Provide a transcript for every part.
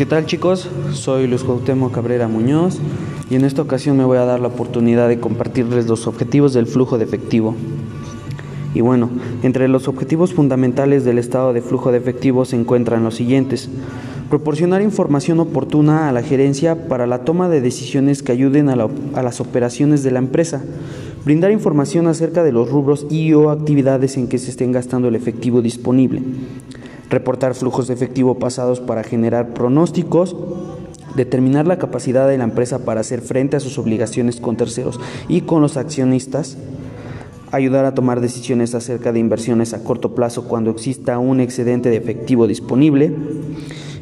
¿Qué tal chicos? Soy Luis Cuauhtémoc Cabrera Muñoz y en esta ocasión me voy a dar la oportunidad de compartirles los objetivos del flujo de efectivo. Y bueno, entre los objetivos fundamentales del estado de flujo de efectivo se encuentran los siguientes. Proporcionar información oportuna a la gerencia para la toma de decisiones que ayuden a, a, las operaciones de la empresa. Brindar información acerca de los rubros y o actividades en que se estén gastando el efectivo disponible. Reportar flujos de efectivo pasados para generar pronósticos determinar la capacidad de la empresa para hacer frente a sus obligaciones con terceros y con los accionistas, ayudar a tomar decisiones acerca de inversiones a corto plazo cuando exista un excedente de efectivo disponible.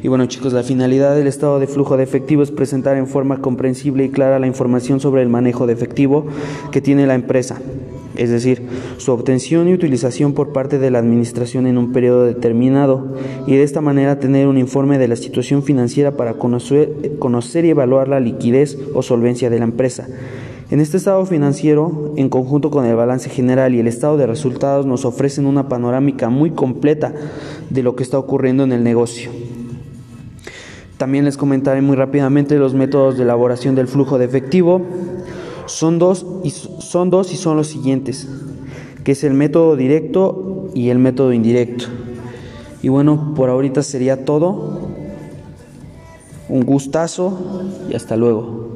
Y bueno chicos, la finalidad del estado de flujo de efectivo es presentar en forma comprensible y clara la información sobre el manejo de efectivo que tiene la empresa, es decir, su obtención y utilización por parte de la Administración en un periodo determinado, y de esta manera tener un informe de la situación financiera para conocer, conocer y evaluar la liquidez o solvencia de la empresa. En este estado financiero, en conjunto con el balance general y el estado de resultados, nos ofrecen una panorámica muy completa de lo que está ocurriendo en el negocio. También les comentaré muy rápidamente los métodos de elaboración del flujo de efectivo. Son dos y son, dos y son los siguientes, que es el método directo y el método indirecto. Y bueno, por ahorita sería todo. Un gustazo y hasta luego.